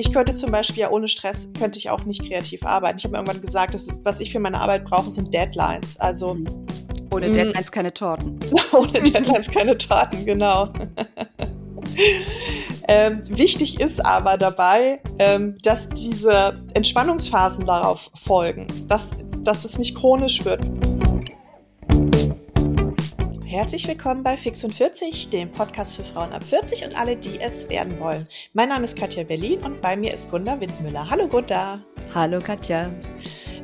ich könnte zum Beispiel ja ohne Stress, könnte ich auch nicht kreativ arbeiten. Ich habe irgendwann gesagt, dass, was ich für meine Arbeit brauche, sind Deadlines. Also ohne mm. Deadlines keine Torten. ohne Deadlines keine Torten, genau. Ähm, wichtig ist aber dabei, ähm, dass diese Entspannungsphasen darauf folgen, dass, dass es nicht chronisch wird. Herzlich willkommen bei Fix und 40, dem Podcast für Frauen ab 40 und alle, die es werden wollen. Mein Name ist Katja Berlin und bei mir ist Gunda Windmüller. Hallo Gunda. Hallo Katja.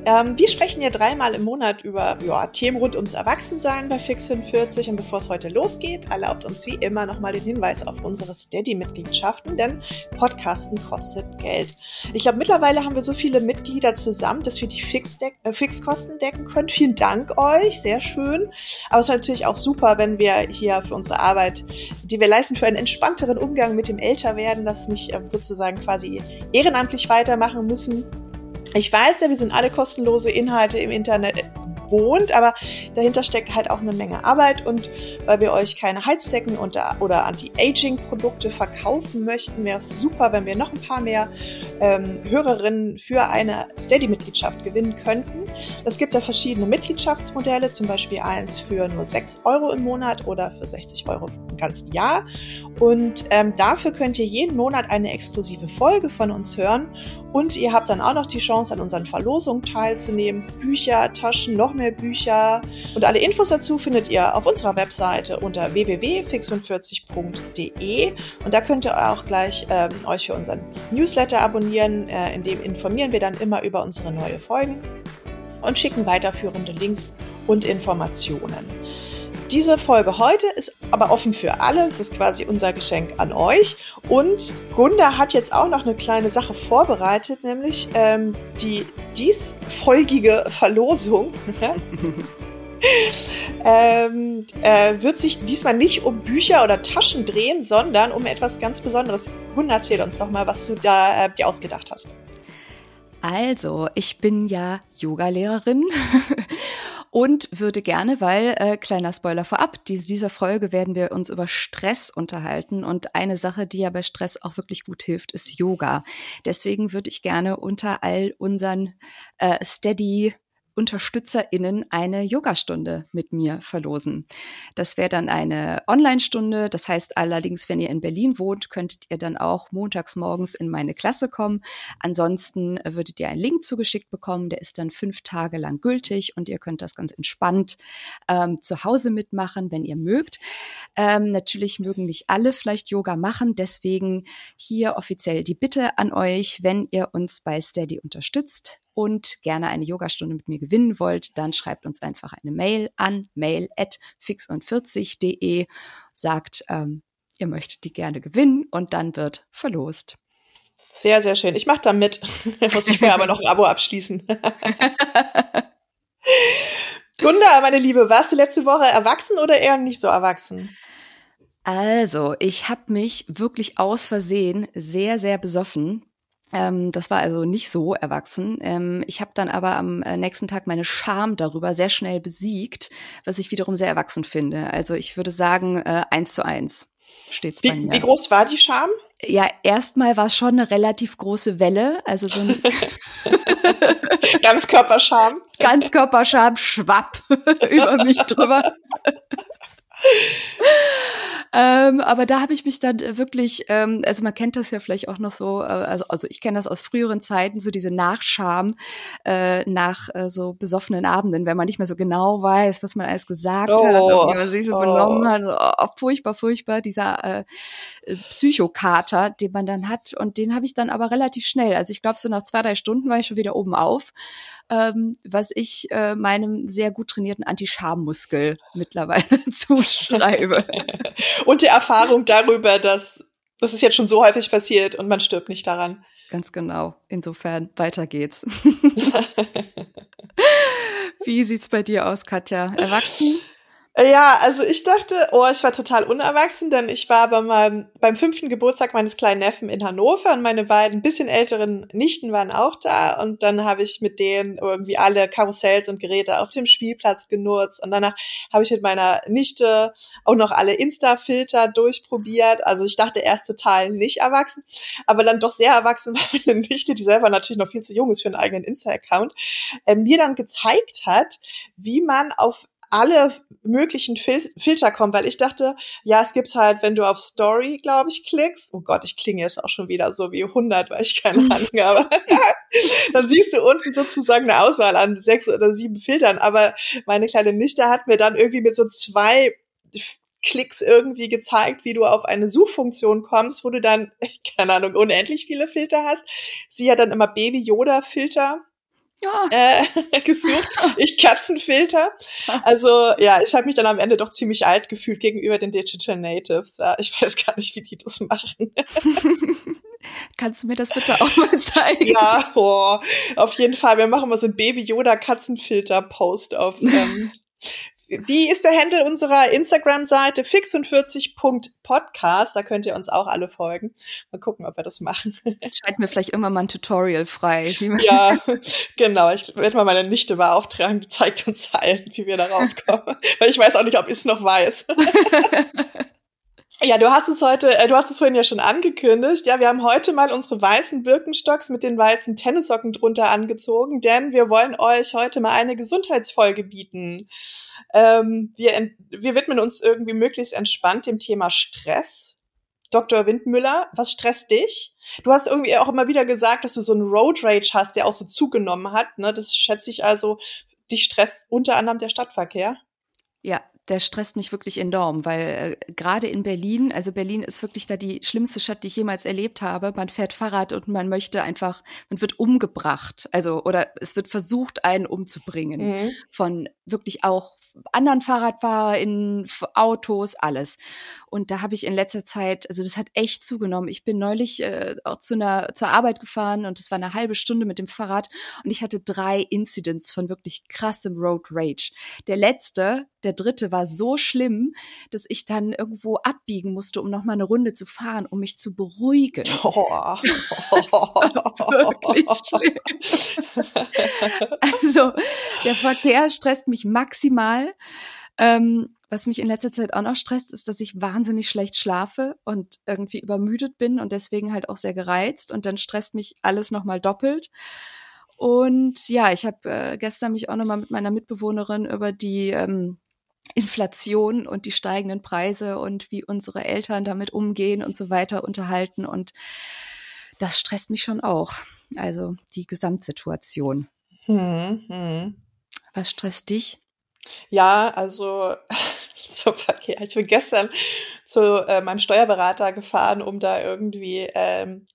Ähm, wir sprechen ja dreimal im Monat über ja, Themen rund ums Erwachsensein bei Fix 40 und bevor es heute losgeht, erlaubt uns wie immer nochmal den Hinweis auf unsere Steady-Mitgliedschaften, denn Podcasten kostet Geld. Ich glaube, mittlerweile haben wir so viele Mitglieder zusammen, dass wir die Fix äh, Fixkosten decken können. Vielen Dank euch, sehr schön. Aber es ist natürlich auch super, wenn wir hier für unsere Arbeit, die wir leisten, für einen entspannteren Umgang mit dem Älterwerden, das nicht äh, sozusagen quasi ehrenamtlich weitermachen müssen, ich weiß ja, wir sind alle kostenlose Inhalte im Internet wohnt, aber dahinter steckt halt auch eine Menge Arbeit und weil wir euch keine Heizdecken oder Anti-Aging-Produkte verkaufen möchten, wäre es super, wenn wir noch ein paar mehr ähm, Hörerinnen für eine Steady-Mitgliedschaft gewinnen könnten. Es gibt ja verschiedene Mitgliedschaftsmodelle, zum Beispiel eins für nur 6 Euro im Monat oder für 60 Euro im ganzen Jahr. Und ähm, dafür könnt ihr jeden Monat eine exklusive Folge von uns hören und ihr habt dann auch noch die Chance, an unseren Verlosungen teilzunehmen. Bücher, Taschen, noch mehr Bücher und alle Infos dazu findet ihr auf unserer Webseite unter www.fix45.de und da könnt ihr auch gleich ähm, euch für unseren Newsletter abonnieren. Äh, in dem informieren wir dann immer über unsere neue Folgen und schicken weiterführende Links und Informationen. Diese Folge heute ist aber offen für alle. Es ist quasi unser Geschenk an euch. Und Gunda hat jetzt auch noch eine kleine Sache vorbereitet, nämlich ähm, die diesfolgige Verlosung. ähm, äh, wird sich diesmal nicht um Bücher oder Taschen drehen, sondern um etwas ganz Besonderes. Gunda, erzähl uns doch mal, was du da äh, dir ausgedacht hast. Also, ich bin ja Yogalehrerin und würde gerne, weil, äh, kleiner Spoiler vorab, die, dieser Folge werden wir uns über Stress unterhalten und eine Sache, die ja bei Stress auch wirklich gut hilft, ist Yoga. Deswegen würde ich gerne unter all unseren äh, Steady UnterstützerInnen eine Yogastunde mit mir verlosen. Das wäre dann eine Online-Stunde. Das heißt allerdings, wenn ihr in Berlin wohnt, könntet ihr dann auch montags morgens in meine Klasse kommen. Ansonsten würdet ihr einen Link zugeschickt bekommen. Der ist dann fünf Tage lang gültig und ihr könnt das ganz entspannt ähm, zu Hause mitmachen, wenn ihr mögt. Ähm, natürlich mögen nicht alle vielleicht Yoga machen. Deswegen hier offiziell die Bitte an euch, wenn ihr uns bei Steady unterstützt, und gerne eine Yogastunde mit mir gewinnen wollt, dann schreibt uns einfach eine Mail an mail at fixund40.de, sagt, ähm, ihr möchtet die gerne gewinnen und dann wird verlost. Sehr, sehr schön. Ich mache da mit. Muss ich mir aber noch ein Abo abschließen. Gunda, meine Liebe, warst du letzte Woche erwachsen oder eher nicht so erwachsen? Also, ich habe mich wirklich aus Versehen sehr, sehr besoffen ähm, das war also nicht so erwachsen. Ähm, ich habe dann aber am äh, nächsten Tag meine Scham darüber sehr schnell besiegt, was ich wiederum sehr erwachsen finde. Also ich würde sagen, äh, eins zu eins steht's wie, bei mir. Wie groß war die Scham? Ja, erstmal war es schon eine relativ große Welle, also so ein Ganzkörperscham. Ganzkörperscham schwapp über mich drüber. Ähm, aber da habe ich mich dann wirklich, ähm, also man kennt das ja vielleicht auch noch so, äh, also, also ich kenne das aus früheren Zeiten, so diese Nachscham äh, nach äh, so besoffenen Abenden, wenn man nicht mehr so genau weiß, was man alles gesagt oh, hat, wie man sich so oh. benommen hat. Oh, furchtbar, furchtbar, dieser äh, äh, Psychokater, den man dann hat. Und den habe ich dann aber relativ schnell. Also ich glaube, so nach zwei, drei Stunden war ich schon wieder oben auf ähm, was ich äh, meinem sehr gut trainierten Anti-Scham-Muskel mittlerweile zuschreibe. und die Erfahrung darüber, dass das ist jetzt schon so häufig passiert und man stirbt nicht daran. Ganz genau. Insofern, weiter geht's. Wie sieht's bei dir aus, Katja? Erwachsen? Ja, also ich dachte, oh, ich war total unerwachsen, denn ich war bei meinem, beim fünften Geburtstag meines kleinen Neffen in Hannover und meine beiden bisschen älteren Nichten waren auch da und dann habe ich mit denen irgendwie alle Karussells und Geräte auf dem Spielplatz genutzt und danach habe ich mit meiner Nichte auch noch alle Insta-Filter durchprobiert. Also ich dachte, erste Teil nicht erwachsen, aber dann doch sehr erwachsen war meine Nichte, die selber natürlich noch viel zu jung ist für einen eigenen Insta-Account, äh, mir dann gezeigt hat, wie man auf alle möglichen Fil Filter kommen, weil ich dachte, ja, es gibt halt, wenn du auf Story, glaube ich, klickst, oh Gott, ich klinge jetzt auch schon wieder so wie 100, weil ich keine Ahnung habe, dann siehst du unten sozusagen eine Auswahl an sechs oder sieben Filtern, aber meine kleine Nichte hat mir dann irgendwie mit so zwei Klicks irgendwie gezeigt, wie du auf eine Suchfunktion kommst, wo du dann, keine Ahnung, unendlich viele Filter hast. Sie hat dann immer Baby-Yoda-Filter ja. äh, gesucht. Ich Katzenfilter. Also ja, ich habe mich dann am Ende doch ziemlich alt gefühlt gegenüber den Digital Natives. Ich weiß gar nicht, wie die das machen. Kannst du mir das bitte auch mal zeigen? Ja, oh, auf jeden Fall. Wir machen mal so ein Baby Yoda Katzenfilter Post auf ähm, wie ist der Handle unserer Instagram-Seite? fix40.podcast. Da könnt ihr uns auch alle folgen. Mal gucken, ob wir das machen. Schalten wir vielleicht immer mal ein Tutorial frei. ja, genau. Ich werde mal meine Nichte beauftragen. Die zeigt uns allen, wie wir darauf kommen. Weil ich weiß auch nicht, ob ich es noch weiß. Ja, du hast es heute, äh, du hast es vorhin ja schon angekündigt. Ja, wir haben heute mal unsere weißen Birkenstocks mit den weißen Tennissocken drunter angezogen, denn wir wollen euch heute mal eine Gesundheitsfolge bieten. Ähm, wir, wir widmen uns irgendwie möglichst entspannt dem Thema Stress. Dr. Windmüller, was stresst dich? Du hast irgendwie auch immer wieder gesagt, dass du so einen Road Rage hast, der auch so zugenommen hat. Ne? Das schätze ich also, dich stresst unter anderem der Stadtverkehr. Ja, der stresst mich wirklich enorm, weil äh, gerade in Berlin, also Berlin ist wirklich da die schlimmste Stadt, die ich jemals erlebt habe. Man fährt Fahrrad und man möchte einfach, man wird umgebracht, also oder es wird versucht, einen umzubringen mhm. von wirklich auch anderen Fahrradfahrern, Autos, alles. Und da habe ich in letzter Zeit, also das hat echt zugenommen. Ich bin neulich äh, auch zu einer zur Arbeit gefahren und es war eine halbe Stunde mit dem Fahrrad und ich hatte drei Incidents von wirklich krassem Road Rage. Der letzte, der dritte war so schlimm, dass ich dann irgendwo abbiegen musste, um noch mal eine Runde zu fahren, um mich zu beruhigen. Oh. wirklich schlimm. also der Verkehr stresst mich maximal. Ähm, was mich in letzter Zeit auch noch stresst, ist, dass ich wahnsinnig schlecht schlafe und irgendwie übermüdet bin und deswegen halt auch sehr gereizt und dann stresst mich alles nochmal doppelt. Und ja, ich habe äh, gestern mich auch nochmal mit meiner Mitbewohnerin über die ähm, Inflation und die steigenden Preise und wie unsere Eltern damit umgehen und so weiter unterhalten. Und das stresst mich schon auch. Also die Gesamtsituation. Hm, hm. Was stresst dich? Ja, also zum Verkehr. Ich bin gestern zu äh, meinem Steuerberater gefahren, um da irgendwie ähm,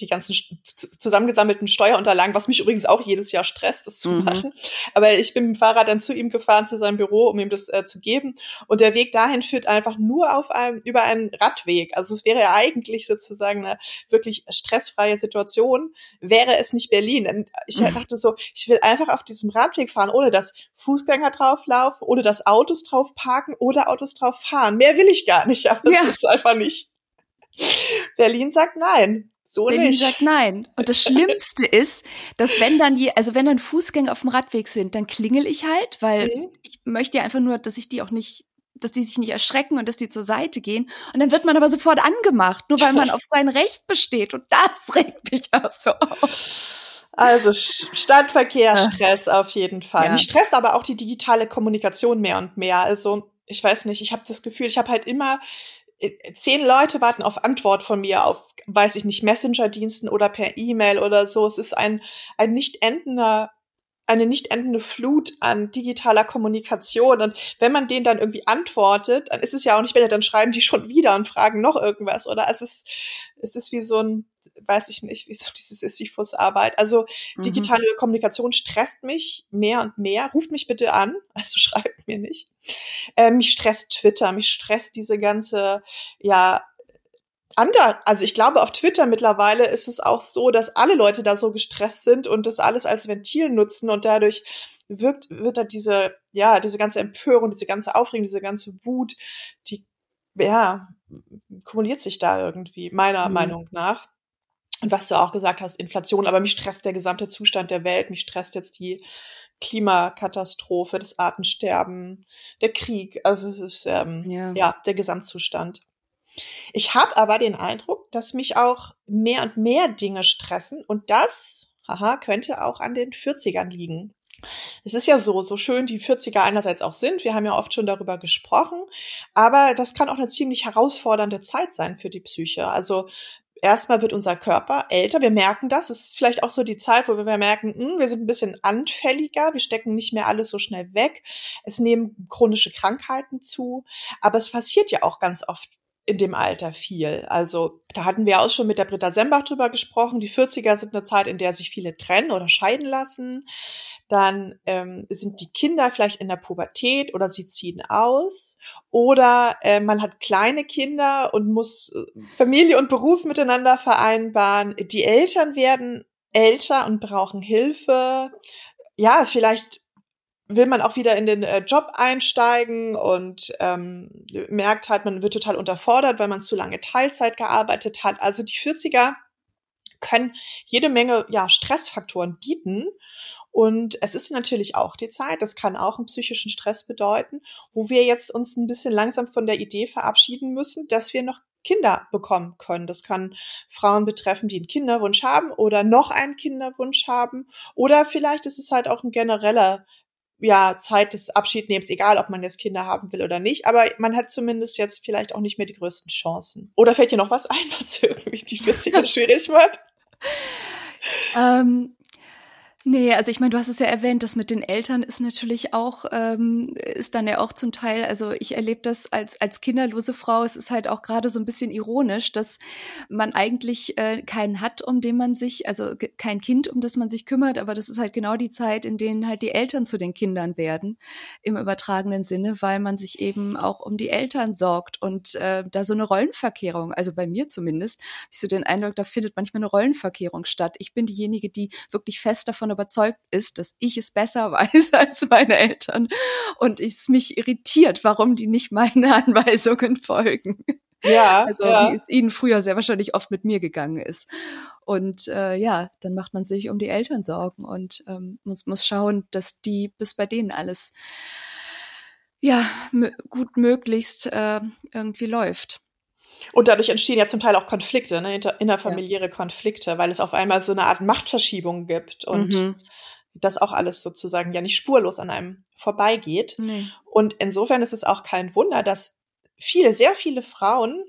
die ganzen zusammengesammelten Steuerunterlagen, was mich übrigens auch jedes Jahr stresst, das zu mhm. machen. Aber ich bin mit dem Fahrrad dann zu ihm gefahren, zu seinem Büro, um ihm das äh, zu geben. Und der Weg dahin führt einfach nur auf einem, über einen Radweg. Also es wäre ja eigentlich sozusagen eine wirklich stressfreie Situation, wäre es nicht Berlin. Denn ich mhm. dachte so, ich will einfach auf diesem Radweg fahren, ohne dass Fußgänger drauflaufen, ohne dass Autos drauf parken oder Autos drauf fahren. Mehr will ich gar nicht. Aber das ja. ist einfach nicht. Berlin sagt nein. So Berlin nicht. sagt nein. Und das Schlimmste ist, dass wenn dann je, also wenn dann Fußgänger auf dem Radweg sind, dann klingel ich halt, weil mhm. ich möchte ja einfach nur, dass ich die auch nicht, dass die sich nicht erschrecken und dass die zur Seite gehen. Und dann wird man aber sofort angemacht, nur weil man auf sein Recht besteht. Und das regt mich auch so auf. Also Stadtverkehr, Stress auf jeden Fall. Ja. Mich stresst aber auch die digitale Kommunikation mehr und mehr. Also ich weiß nicht, ich habe das Gefühl, ich habe halt immer äh, zehn Leute warten auf Antwort von mir auf, weiß ich nicht, Messenger-Diensten oder per E-Mail oder so. Es ist ein, ein nicht endender eine nicht endende Flut an digitaler Kommunikation. Und wenn man denen dann irgendwie antwortet, dann ist es ja auch nicht besser, dann schreiben die schon wieder und fragen noch irgendwas. Oder es ist, es ist wie so ein, weiß ich nicht, wie so diese Sisyphus-Arbeit. Also mhm. digitale mhm. Kommunikation stresst mich mehr und mehr. Ruft mich bitte an, also schreibt mir nicht. Äh, mich stresst Twitter, mich stresst diese ganze, ja, ander, also ich glaube, auf Twitter mittlerweile ist es auch so, dass alle Leute da so gestresst sind und das alles als Ventil nutzen und dadurch wirkt, wird da diese, ja, diese ganze Empörung, diese ganze Aufregung, diese ganze Wut, die, ja, kumuliert sich da irgendwie, meiner mhm. Meinung nach. Und was du auch gesagt hast, Inflation, aber mich stresst der gesamte Zustand der Welt, mich stresst jetzt die Klimakatastrophe, das Artensterben, der Krieg. Also es ist ähm, ja. ja der Gesamtzustand. Ich habe aber den Eindruck, dass mich auch mehr und mehr Dinge stressen und das, haha, könnte auch an den 40ern liegen. Es ist ja so, so schön die 40er einerseits auch sind. Wir haben ja oft schon darüber gesprochen. Aber das kann auch eine ziemlich herausfordernde Zeit sein für die Psyche. Also erstmal wird unser Körper älter. Wir merken das. Es ist vielleicht auch so die Zeit, wo wir merken, mh, hm, wir sind ein bisschen anfälliger. Wir stecken nicht mehr alles so schnell weg. Es nehmen chronische Krankheiten zu. Aber es passiert ja auch ganz oft in dem Alter viel. Also da hatten wir auch schon mit der Britta Sembach drüber gesprochen. Die 40er sind eine Zeit, in der sich viele trennen oder scheiden lassen. Dann ähm, sind die Kinder vielleicht in der Pubertät oder sie ziehen aus. Oder äh, man hat kleine Kinder und muss äh, Familie und Beruf miteinander vereinbaren. Die Eltern werden älter und brauchen Hilfe. Ja, vielleicht will man auch wieder in den äh, Job einsteigen und ähm, merkt halt, man wird total unterfordert, weil man zu lange Teilzeit gearbeitet hat. Also die 40er können jede Menge ja, Stressfaktoren bieten. Und es ist natürlich auch die Zeit, das kann auch einen psychischen Stress bedeuten, wo wir jetzt uns ein bisschen langsam von der Idee verabschieden müssen, dass wir noch Kinder bekommen können. Das kann Frauen betreffen, die einen Kinderwunsch haben oder noch einen Kinderwunsch haben. Oder vielleicht ist es halt auch ein genereller ja, Zeit des Abschiednehmens, egal ob man jetzt Kinder haben will oder nicht. Aber man hat zumindest jetzt vielleicht auch nicht mehr die größten Chancen. Oder fällt dir noch was ein, was irgendwie die 40er schwierig macht? Ähm, Nee, also ich meine, du hast es ja erwähnt, das mit den Eltern ist natürlich auch, ähm, ist dann ja auch zum Teil, also ich erlebe das als, als kinderlose Frau, es ist halt auch gerade so ein bisschen ironisch, dass man eigentlich äh, keinen hat, um den man sich, also kein Kind, um das man sich kümmert, aber das ist halt genau die Zeit, in denen halt die Eltern zu den Kindern werden, im übertragenen Sinne, weil man sich eben auch um die Eltern sorgt und äh, da so eine Rollenverkehrung, also bei mir zumindest, ich so den Eindruck, da findet manchmal eine Rollenverkehrung statt. Ich bin diejenige, die wirklich fest davon überzeugt ist, dass ich es besser weiß als meine Eltern und es mich irritiert, warum die nicht meinen Anweisungen folgen. Ja, also ja. wie es ihnen früher sehr wahrscheinlich oft mit mir gegangen ist. Und äh, ja, dann macht man sich um die Eltern Sorgen und ähm, muss, muss schauen, dass die bis bei denen alles ja gut möglichst äh, irgendwie läuft. Und dadurch entstehen ja zum Teil auch Konflikte, ne, innerfamiliäre ja. Konflikte, weil es auf einmal so eine Art Machtverschiebung gibt und mhm. das auch alles sozusagen ja nicht spurlos an einem vorbeigeht. Nee. Und insofern ist es auch kein Wunder, dass viele, sehr viele Frauen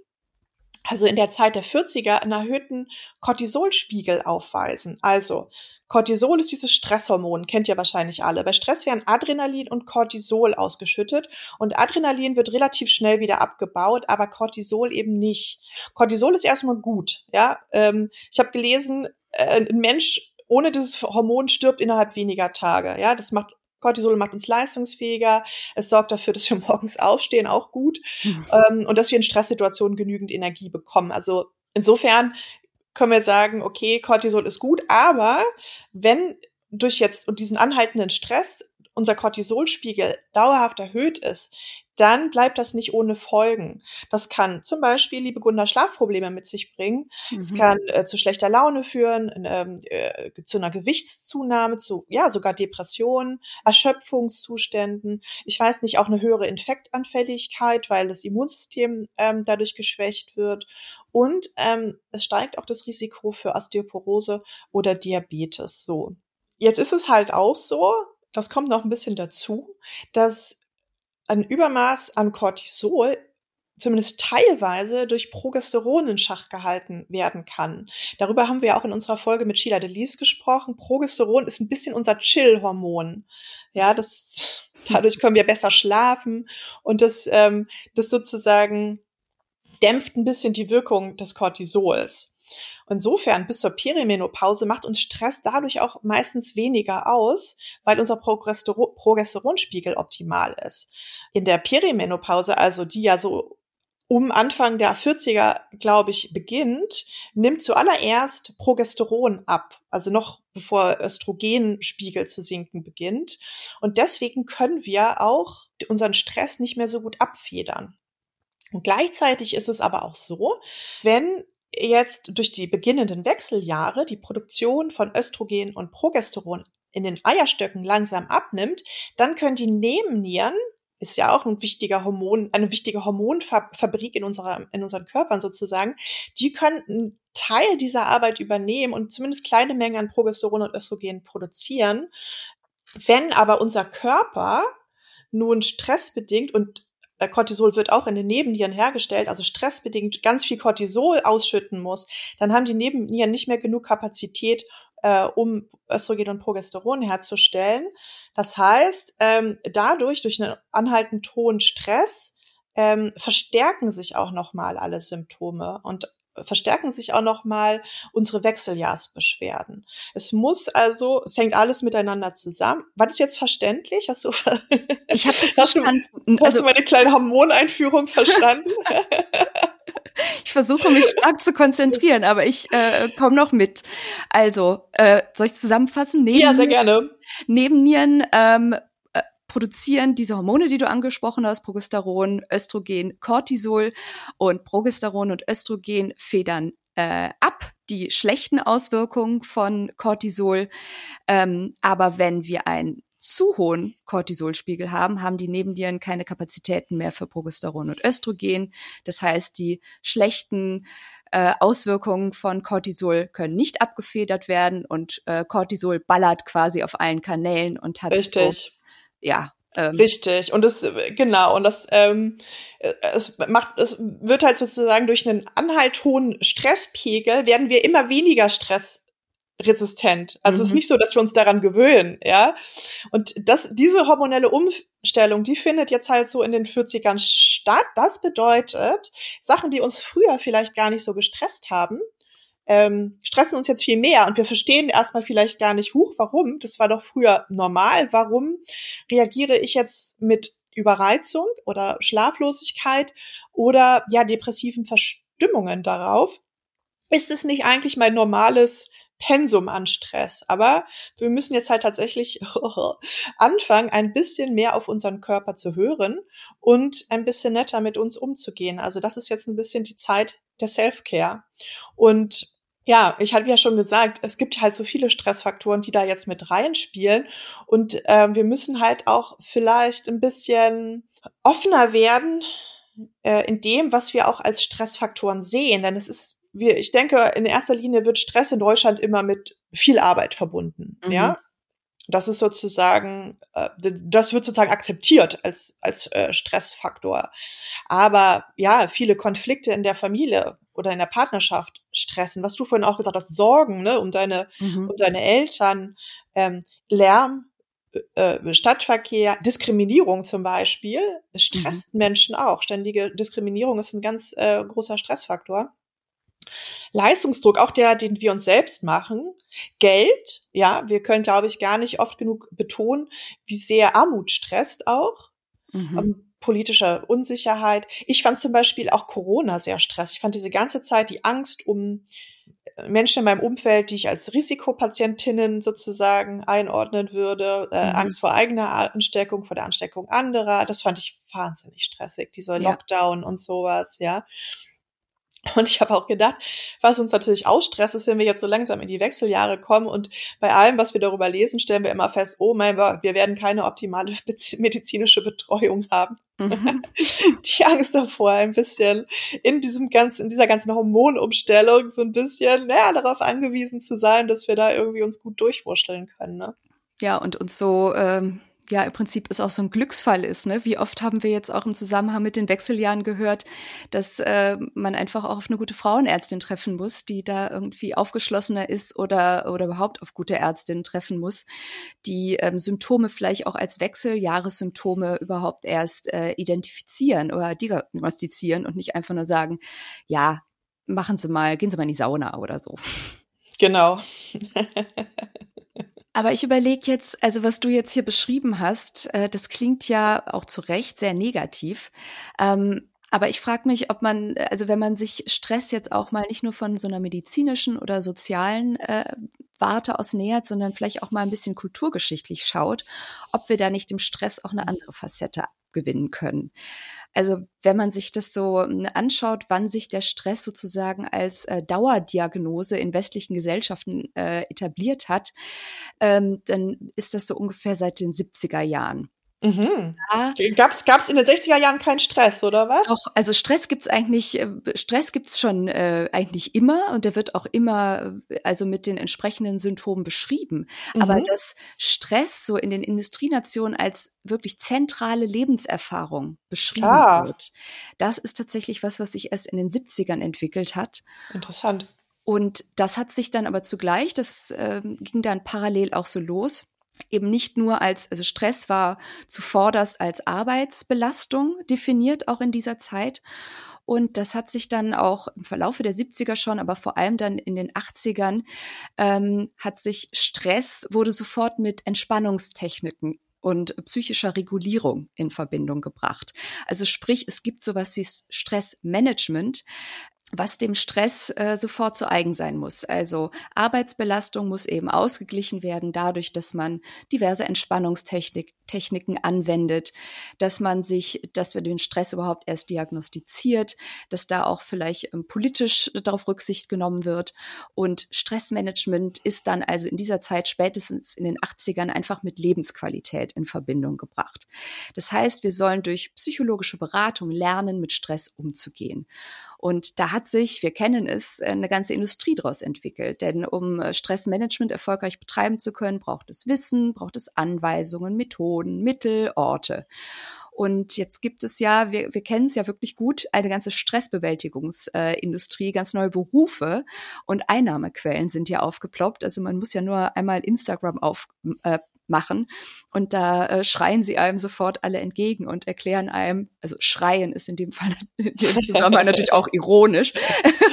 also in der Zeit der 40er einen erhöhten Cortisolspiegel aufweisen. Also Cortisol ist dieses Stresshormon, kennt ihr wahrscheinlich alle. Bei Stress werden Adrenalin und Cortisol ausgeschüttet und Adrenalin wird relativ schnell wieder abgebaut, aber Cortisol eben nicht. Cortisol ist erstmal gut, ja. Ähm, ich habe gelesen, äh, ein Mensch ohne dieses Hormon stirbt innerhalb weniger Tage, ja. Das macht Cortisol macht uns leistungsfähiger. Es sorgt dafür, dass wir morgens aufstehen, auch gut. Mhm. Ähm, und dass wir in Stresssituationen genügend Energie bekommen. Also insofern können wir sagen, okay, Cortisol ist gut, aber wenn durch jetzt und diesen anhaltenden Stress unser Cortisolspiegel dauerhaft erhöht ist, dann bleibt das nicht ohne Folgen. Das kann zum Beispiel, liebe Gunda, Schlafprobleme mit sich bringen. Es mhm. kann äh, zu schlechter Laune führen, ähm, äh, zu einer Gewichtszunahme, zu ja sogar Depressionen, Erschöpfungszuständen. Ich weiß nicht, auch eine höhere Infektanfälligkeit, weil das Immunsystem ähm, dadurch geschwächt wird. Und ähm, es steigt auch das Risiko für Osteoporose oder Diabetes. So. Jetzt ist es halt auch so, das kommt noch ein bisschen dazu, dass ein Übermaß an Cortisol zumindest teilweise durch Progesteron in Schach gehalten werden kann. Darüber haben wir auch in unserer Folge mit Sheila Delis gesprochen. Progesteron ist ein bisschen unser Chill-Hormon. Ja, das, dadurch können wir besser schlafen und das, ähm, das sozusagen dämpft ein bisschen die Wirkung des Cortisols. Insofern bis zur Perimenopause macht uns Stress dadurch auch meistens weniger aus, weil unser Progesteronspiegel optimal ist. In der Perimenopause, also die ja so um Anfang der 40er, glaube ich, beginnt, nimmt zuallererst Progesteron ab. Also noch bevor Östrogenspiegel zu sinken beginnt. Und deswegen können wir auch unseren Stress nicht mehr so gut abfedern. Und gleichzeitig ist es aber auch so, wenn jetzt durch die beginnenden Wechseljahre die Produktion von Östrogen und Progesteron in den Eierstöcken langsam abnimmt, dann können die Nebennieren ist ja auch ein wichtiger Hormon, eine wichtige Hormonfabrik in unserer, in unseren Körpern sozusagen. Die können einen Teil dieser Arbeit übernehmen und zumindest kleine Mengen an Progesteron und Östrogen produzieren. Wenn aber unser Körper nun stressbedingt und Cortisol wird auch in den Nebennieren hergestellt, also stressbedingt ganz viel Cortisol ausschütten muss, dann haben die Nebennieren nicht mehr genug Kapazität, äh, um Östrogen und Progesteron herzustellen. Das heißt, ähm, dadurch, durch einen anhaltend hohen Stress, ähm, verstärken sich auch nochmal alle Symptome und verstärken sich auch nochmal unsere Wechseljahrsbeschwerden. Es muss also, es hängt alles miteinander zusammen. War das jetzt verständlich? Hast du, ich habe das verstanden. Du, hast also, du meine kleine Hormoneinführung verstanden? Ich versuche mich stark zu konzentrieren, aber ich äh, komme noch mit. Also, äh, soll ich zusammenfassen? Neben, ja, sehr gerne. Nebennieren ähm, äh, produzieren diese Hormone, die du angesprochen hast, Progesteron, Östrogen, Cortisol und Progesteron und Östrogen federn äh, ab, die schlechten Auswirkungen von Cortisol. Ähm, aber wenn wir ein zu hohen Cortisolspiegel haben, haben die Nebennieren keine Kapazitäten mehr für Progesteron und Östrogen. Das heißt, die schlechten äh, Auswirkungen von Cortisol können nicht abgefedert werden und äh, Cortisol ballert quasi auf allen Kanälen und hat Richtig. Ja, ähm, Richtig. Und es, genau, und das, ähm, es macht, es wird halt sozusagen durch einen anhalt hohen Stresspegel werden wir immer weniger Stress resistent. Also mhm. es ist mhm. nicht so, dass wir uns daran gewöhnen, ja. Und das, diese hormonelle Umstellung, die findet jetzt halt so in den 40ern statt. Das bedeutet, Sachen, die uns früher vielleicht gar nicht so gestresst haben, ähm, stressen uns jetzt viel mehr und wir verstehen erstmal vielleicht gar nicht, huch, warum? Das war doch früher normal. Warum reagiere ich jetzt mit Überreizung oder Schlaflosigkeit oder ja depressiven Verstimmungen darauf? Ist es nicht eigentlich mein normales Pensum an Stress. Aber wir müssen jetzt halt tatsächlich anfangen, ein bisschen mehr auf unseren Körper zu hören und ein bisschen netter mit uns umzugehen. Also das ist jetzt ein bisschen die Zeit der Self-Care. Und ja, ich hatte ja schon gesagt, es gibt halt so viele Stressfaktoren, die da jetzt mit reinspielen. Und äh, wir müssen halt auch vielleicht ein bisschen offener werden äh, in dem, was wir auch als Stressfaktoren sehen. Denn es ist wir, ich denke, in erster Linie wird Stress in Deutschland immer mit viel Arbeit verbunden. Mhm. Ja, das ist sozusagen, äh, das wird sozusagen akzeptiert als als äh, Stressfaktor. Aber ja, viele Konflikte in der Familie oder in der Partnerschaft stressen. Was du vorhin auch gesagt hast, Sorgen ne, um deine mhm. um deine Eltern, ähm, Lärm, äh, Stadtverkehr, Diskriminierung zum Beispiel, es stresst mhm. Menschen auch. Ständige Diskriminierung ist ein ganz äh, großer Stressfaktor. Leistungsdruck, auch der, den wir uns selbst machen, Geld, ja, wir können, glaube ich, gar nicht oft genug betonen, wie sehr Armut stresst auch. Mhm. Um, ähm, politische Unsicherheit. Ich fand zum Beispiel auch Corona sehr stressig. Ich fand diese ganze Zeit die Angst um äh, Menschen in meinem Umfeld, die ich als Risikopatientinnen sozusagen einordnen würde, äh, mhm. Angst vor eigener Ansteckung, vor der Ansteckung anderer. Das fand ich wahnsinnig stressig, dieser Lockdown ja. und sowas, ja. Und ich habe auch gedacht, was uns natürlich ausstresst, ist, wenn wir jetzt so langsam in die Wechseljahre kommen und bei allem, was wir darüber lesen, stellen wir immer fest, oh mein Gott, wir werden keine optimale medizinische Betreuung haben. Mhm. Die Angst davor, ein bisschen in diesem ganzen, in dieser ganzen Hormonumstellung so ein bisschen, naja, darauf angewiesen zu sein, dass wir da irgendwie uns gut durchwurschteln können. Ne? Ja, und uns so ähm, ja im Prinzip es auch so ein Glücksfall ist. Ne? Wie oft haben wir jetzt auch im Zusammenhang mit den Wechseljahren gehört, dass äh, man einfach auch auf eine gute Frauenärztin treffen muss, die da irgendwie aufgeschlossener ist oder, oder überhaupt auf gute Ärztinnen treffen muss, die ähm, Symptome vielleicht auch als Wechseljahressymptome überhaupt erst äh, identifizieren oder diagnostizieren und nicht einfach nur sagen, ja, machen Sie mal, gehen Sie mal in die Sauna oder so. Genau. Aber ich überlege jetzt, also was du jetzt hier beschrieben hast, äh, das klingt ja auch zu Recht sehr negativ. Ähm, Aber ich frage mich, ob man, also wenn man sich Stress jetzt auch mal nicht nur von so einer medizinischen oder sozialen äh, Warte aus nähert, sondern vielleicht auch mal ein bisschen kulturgeschichtlich schaut, ob wir da nicht dem Stress auch eine andere Facette gewinnen können. Also wenn man sich das so hm, anschaut, wann sich der Stress sozusagen als äh, Dauerdiagnose in westlichen Gesellschaften äh, etabliert hat, ähm, dann ist das so ungefähr seit den 70er Jahren. Mhm. Ja. Gab's, gab's in den 60er Jahren keinen Stress, oder was? Doch, also Stress gibt's eigentlich, äh, Stress gibt's schon äh, eigentlich immer und der wird auch immer, äh, also mit den entsprechenden Symptomen beschrieben. Mhm. Aber dass Stress so in den Industrienationen als wirklich zentrale Lebenserfahrung beschrieben ah. wird, das ist tatsächlich was, was sich erst in den 70ern entwickelt hat. Interessant. Und das hat sich dann aber zugleich, das äh, ging dann parallel auch so los, eben nicht nur als, also Stress war zuvorderst als Arbeitsbelastung definiert, auch in dieser Zeit. Und das hat sich dann auch im Verlaufe der 70er schon, aber vor allem dann in den 80ern, ähm, hat sich Stress, wurde sofort mit Entspannungstechniken und psychischer Regulierung in Verbindung gebracht. Also sprich, es gibt sowas wie Stressmanagement, was dem Stress äh, sofort zu eigen sein muss. Also Arbeitsbelastung muss eben ausgeglichen werden dadurch, dass man diverse Entspannungstechniken anwendet, dass man sich, dass wir den Stress überhaupt erst diagnostiziert, dass da auch vielleicht ähm, politisch darauf Rücksicht genommen wird. Und Stressmanagement ist dann also in dieser Zeit spätestens in den 80ern einfach mit Lebensqualität in Verbindung gebracht. Das heißt, wir sollen durch psychologische Beratung lernen, mit Stress umzugehen. Und da hat sich, wir kennen es, eine ganze Industrie daraus entwickelt. Denn um äh, Stressmanagement erfolgreich betreiben zu können, braucht es Wissen, braucht es Anweisungen, Methoden, Mittel, Orte. Und jetzt gibt es ja, wir, wir kennen es ja wirklich gut, eine ganze Stressbewältigungsindustrie, äh, ganz neue Berufe und Einnahmequellen sind ja aufgeploppt. Also man muss ja nur einmal Instagram auf, äh, machen. Und da äh, schreien sie einem sofort alle entgegen und erklären einem, also schreien ist in dem Fall in dem Zusammenhang natürlich auch ironisch,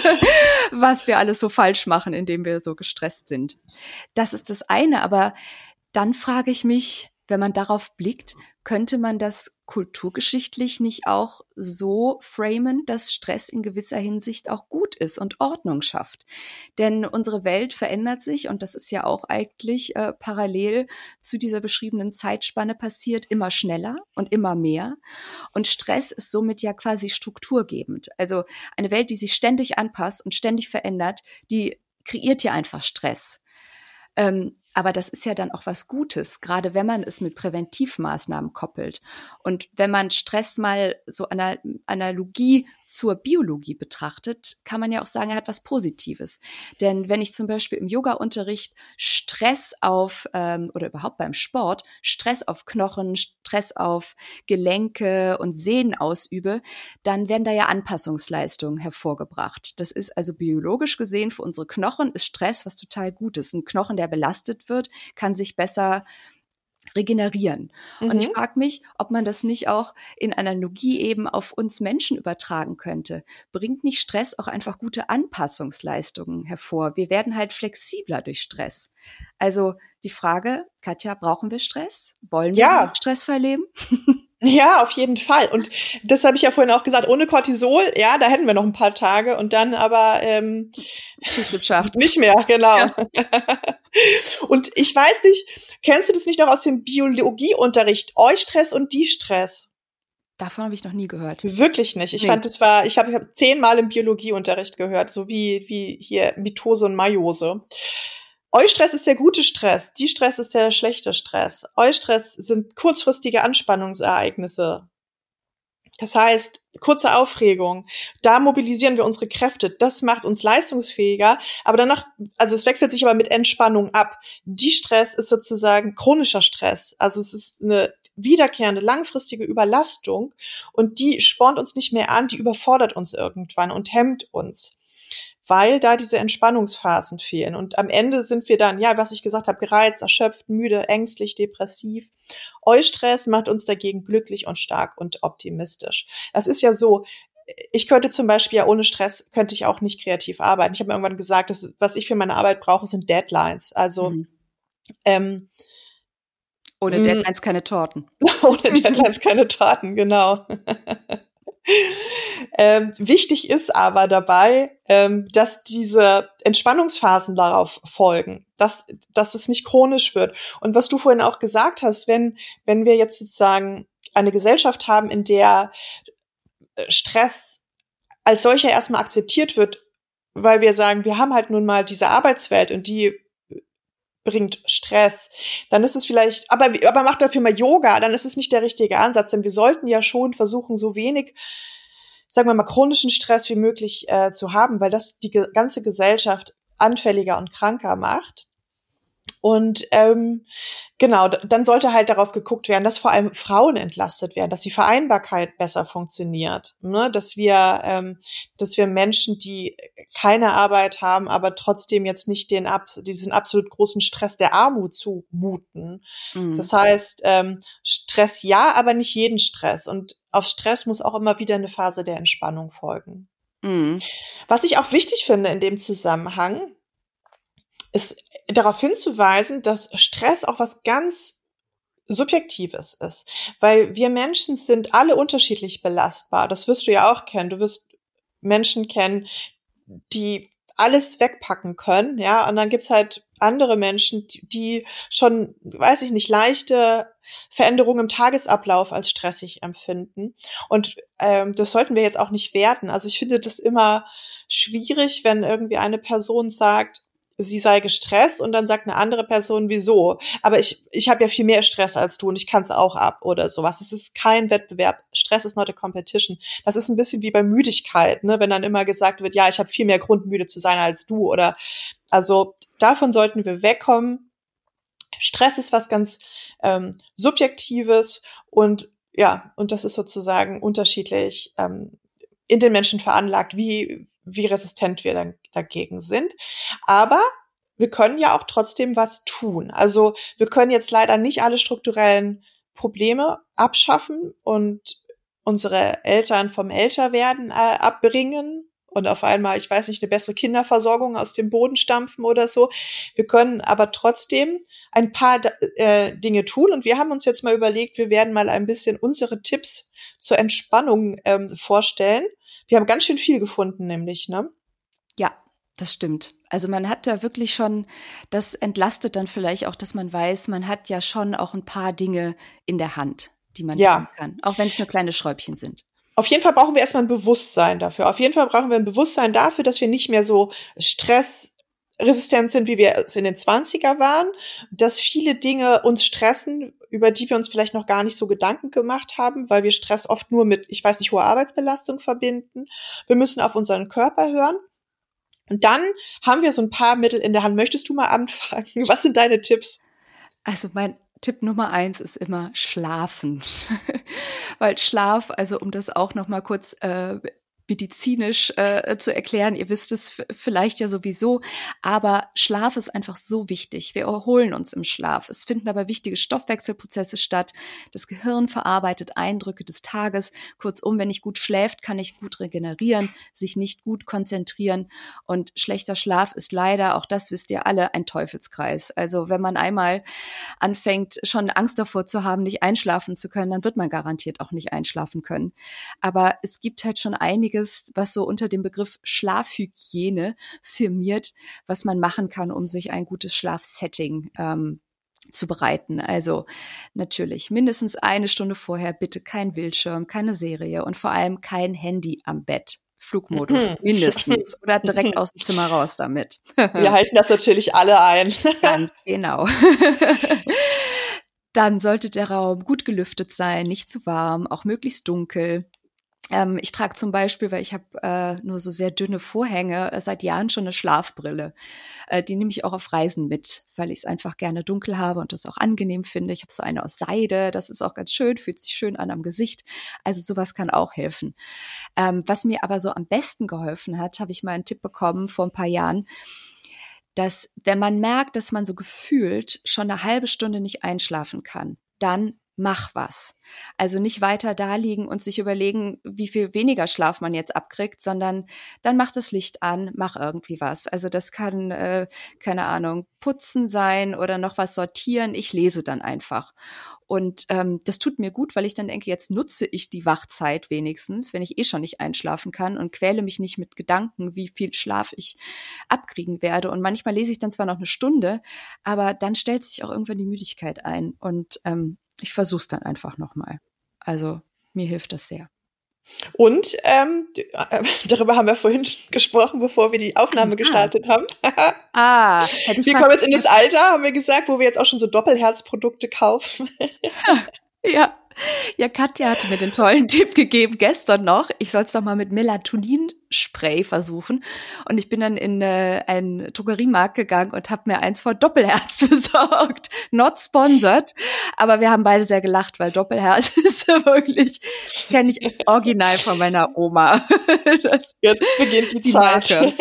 was wir alles so falsch machen, indem wir so gestresst sind. Das ist das eine, aber dann frage ich mich, wenn man darauf blickt, könnte man das kulturgeschichtlich nicht auch so framen, dass Stress in gewisser Hinsicht auch gut ist und Ordnung schafft. Denn unsere Welt verändert sich und das ist ja auch eigentlich äh, parallel zu dieser beschriebenen Zeitspanne passiert, immer schneller und immer mehr. Und Stress ist somit ja quasi strukturgebend. Also eine Welt, die sich ständig anpasst und ständig verändert, die kreiert ja einfach Stress. Ähm, aber das ist ja dann auch was Gutes, gerade wenn man es mit Präventivmaßnahmen koppelt. Und wenn man Stress mal so einer Analogie zur Biologie betrachtet, kann man ja auch sagen, er hat was Positives. Denn wenn ich zum Beispiel im Yoga-Unterricht Stress auf, ähm, oder überhaupt beim Sport, Stress auf Knochen, Stress auf Gelenke und Sehnen ausübe, dann werden da ja Anpassungsleistungen hervorgebracht. Das ist also biologisch gesehen für unsere Knochen ist Stress was total Gutes. Ein Knochen, der belastet wird, kann sich besser regenerieren. Mhm. Und ich mhm. frage mich, ob man das nicht auch in Analogie eben auf uns Menschen übertragen könnte. Bringt nicht Stress auch einfach gute Anpassungsleistungen hervor? Wir werden halt flexibler durch Stress. Also die Frage, Katja, brauchen wir Stress? Wollen wir ja. Stress verleben? Ja, auf jeden Fall. Und das habe ich ja vorhin auch gesagt, ohne Cortisol, ja, da hätten wir noch ein paar Tage und dann aber ähm, nicht mehr, genau. Ja. und ich weiß nicht, kennst du das nicht noch aus dem Biologieunterricht? Eustress und Distress. Davon habe ich noch nie gehört. Wirklich nicht. Ich nee. fand, es war, ich habe ich hab zehnmal im Biologieunterricht gehört, so wie, wie hier Mitose und Meiose. Eustress ist der gute Stress, die Stress ist der schlechte Stress. Eustress sind kurzfristige Anspannungsereignisse. Das heißt, kurze Aufregung, da mobilisieren wir unsere Kräfte, das macht uns leistungsfähiger, aber danach, also es wechselt sich aber mit Entspannung ab. Die Stress ist sozusagen chronischer Stress, also es ist eine wiederkehrende, langfristige Überlastung und die spornt uns nicht mehr an, die überfordert uns irgendwann und hemmt uns weil da diese Entspannungsphasen fehlen. Und am Ende sind wir dann, ja, was ich gesagt habe, gereizt, erschöpft, müde, ängstlich, depressiv. Eustress macht uns dagegen glücklich und stark und optimistisch. Das ist ja so, ich könnte zum Beispiel ja ohne Stress könnte ich auch nicht kreativ arbeiten. Ich habe mir irgendwann gesagt, dass, was ich für meine Arbeit brauche, sind Deadlines. Also mhm. ähm, ohne Deadlines keine Torten. ohne Deadlines keine Torten, genau. Ähm, wichtig ist aber dabei, ähm, dass diese Entspannungsphasen darauf folgen, dass, dass es nicht chronisch wird. Und was du vorhin auch gesagt hast, wenn, wenn wir jetzt sozusagen eine Gesellschaft haben, in der äh, Stress als solcher erstmal akzeptiert wird, weil wir sagen, wir haben halt nun mal diese Arbeitswelt und die bringt Stress, dann ist es vielleicht, aber, aber macht dafür mal Yoga, dann ist es nicht der richtige Ansatz, denn wir sollten ja schon versuchen, so wenig, sagen wir mal, chronischen Stress wie möglich äh, zu haben, weil das die ganze Gesellschaft anfälliger und kranker macht. Und ähm, genau, dann sollte halt darauf geguckt werden, dass vor allem Frauen entlastet werden, dass die Vereinbarkeit besser funktioniert, ne? dass wir, ähm, dass wir Menschen, die keine Arbeit haben, aber trotzdem jetzt nicht den diesen absolut großen Stress der Armut zumuten. Mhm. Das heißt, ähm, Stress ja, aber nicht jeden Stress. Und auf Stress muss auch immer wieder eine Phase der Entspannung folgen. Mhm. Was ich auch wichtig finde in dem Zusammenhang, ist darauf hinzuweisen, dass Stress auch was ganz Subjektives ist, weil wir Menschen sind alle unterschiedlich belastbar. Das wirst du ja auch kennen. Du wirst Menschen kennen, die alles wegpacken können, ja, und dann gibt's halt andere Menschen, die schon, weiß ich nicht, leichte Veränderungen im Tagesablauf als stressig empfinden. Und ähm, das sollten wir jetzt auch nicht werten. Also ich finde das immer schwierig, wenn irgendwie eine Person sagt, sie sei gestresst und dann sagt eine andere Person, wieso? Aber ich, ich habe ja viel mehr Stress als du und ich kann es auch ab oder sowas. Es ist kein Wettbewerb. Stress ist not a competition. Das ist ein bisschen wie bei Müdigkeit, ne? wenn dann immer gesagt wird, ja, ich habe viel mehr Grund, müde zu sein als du. Oder also davon sollten wir wegkommen. Stress ist was ganz ähm, Subjektives und ja, und das ist sozusagen unterschiedlich ähm, in den Menschen veranlagt, wie, wie resistent wir dann dagegen sind. Aber wir können ja auch trotzdem was tun. Also wir können jetzt leider nicht alle strukturellen Probleme abschaffen und unsere Eltern vom Älterwerden äh, abbringen und auf einmal, ich weiß nicht, eine bessere Kinderversorgung aus dem Boden stampfen oder so. Wir können aber trotzdem ein paar äh, Dinge tun und wir haben uns jetzt mal überlegt, wir werden mal ein bisschen unsere Tipps zur Entspannung ähm, vorstellen wir haben ganz schön viel gefunden, nämlich, ne? Ja, das stimmt. Also man hat da wirklich schon, das entlastet dann vielleicht auch, dass man weiß, man hat ja schon auch ein paar Dinge in der Hand, die man ja. tun kann, auch wenn es nur kleine Schräubchen sind. Auf jeden Fall brauchen wir erstmal ein Bewusstsein dafür. Auf jeden Fall brauchen wir ein Bewusstsein dafür, dass wir nicht mehr so Stress resistent sind, wie wir es in den 20er waren, dass viele Dinge uns stressen, über die wir uns vielleicht noch gar nicht so Gedanken gemacht haben, weil wir Stress oft nur mit, ich weiß nicht, hoher Arbeitsbelastung verbinden. Wir müssen auf unseren Körper hören. Und dann haben wir so ein paar Mittel in der Hand. Möchtest du mal anfangen? Was sind deine Tipps? Also mein Tipp Nummer eins ist immer schlafen, weil Schlaf, also um das auch noch mal kurz äh, medizinisch äh, zu erklären. Ihr wisst es vielleicht ja sowieso, aber Schlaf ist einfach so wichtig. Wir erholen uns im Schlaf. Es finden aber wichtige Stoffwechselprozesse statt. Das Gehirn verarbeitet Eindrücke des Tages. Kurzum, wenn ich gut schläft, kann ich gut regenerieren, sich nicht gut konzentrieren. Und schlechter Schlaf ist leider, auch das wisst ihr alle, ein Teufelskreis. Also wenn man einmal anfängt, schon Angst davor zu haben, nicht einschlafen zu können, dann wird man garantiert auch nicht einschlafen können. Aber es gibt halt schon einige einiges, was so unter dem Begriff Schlafhygiene firmiert, was man machen kann, um sich ein gutes Schlafsetting ähm, zu bereiten. Also natürlich mindestens eine Stunde vorher bitte kein Bildschirm, keine Serie und vor allem kein Handy am Bett. Flugmodus mhm. mindestens oder direkt aus dem Zimmer raus damit. Wir halten das natürlich alle ein. Ganz genau. Dann sollte der Raum gut gelüftet sein, nicht zu warm, auch möglichst dunkel. Ähm, ich trage zum Beispiel, weil ich habe äh, nur so sehr dünne Vorhänge, äh, seit Jahren schon eine Schlafbrille. Äh, die nehme ich auch auf Reisen mit, weil ich es einfach gerne dunkel habe und das auch angenehm finde. Ich habe so eine aus Seide, das ist auch ganz schön, fühlt sich schön an am Gesicht. Also sowas kann auch helfen. Ähm, was mir aber so am besten geholfen hat, habe ich mal einen Tipp bekommen vor ein paar Jahren dass wenn man merkt, dass man so gefühlt schon eine halbe Stunde nicht einschlafen kann, dann mach was. Also nicht weiter da liegen und sich überlegen, wie viel weniger Schlaf man jetzt abkriegt, sondern dann mach das Licht an, mach irgendwie was. Also das kann, äh, keine Ahnung, putzen sein oder noch was sortieren. Ich lese dann einfach. Und ähm, das tut mir gut, weil ich dann denke, jetzt nutze ich die Wachzeit wenigstens, wenn ich eh schon nicht einschlafen kann und quäle mich nicht mit Gedanken, wie viel Schlaf ich abkriegen werde. Und manchmal lese ich dann zwar noch eine Stunde, aber dann stellt sich auch irgendwann die Müdigkeit ein. Und ähm, ich versuche es dann einfach nochmal. Also mir hilft das sehr. Und ähm, äh, darüber haben wir vorhin gesprochen, bevor wir die Aufnahme ah. gestartet haben. ah, wir kommen jetzt in das Alter, haben wir gesagt, wo wir jetzt auch schon so Doppelherzprodukte kaufen. Ja. Ja, Katja hatte mir den tollen Tipp gegeben gestern noch. Ich soll es doch mal mit Melatonin-Spray versuchen. Und ich bin dann in äh, einen Drogeriemarkt gegangen und habe mir eins vor Doppelherz besorgt. Not sponsored. Aber wir haben beide sehr gelacht, weil Doppelherz ist ja wirklich, das kenne ich original von meiner Oma. Das, Jetzt beginnt die, die Zeit. Marke.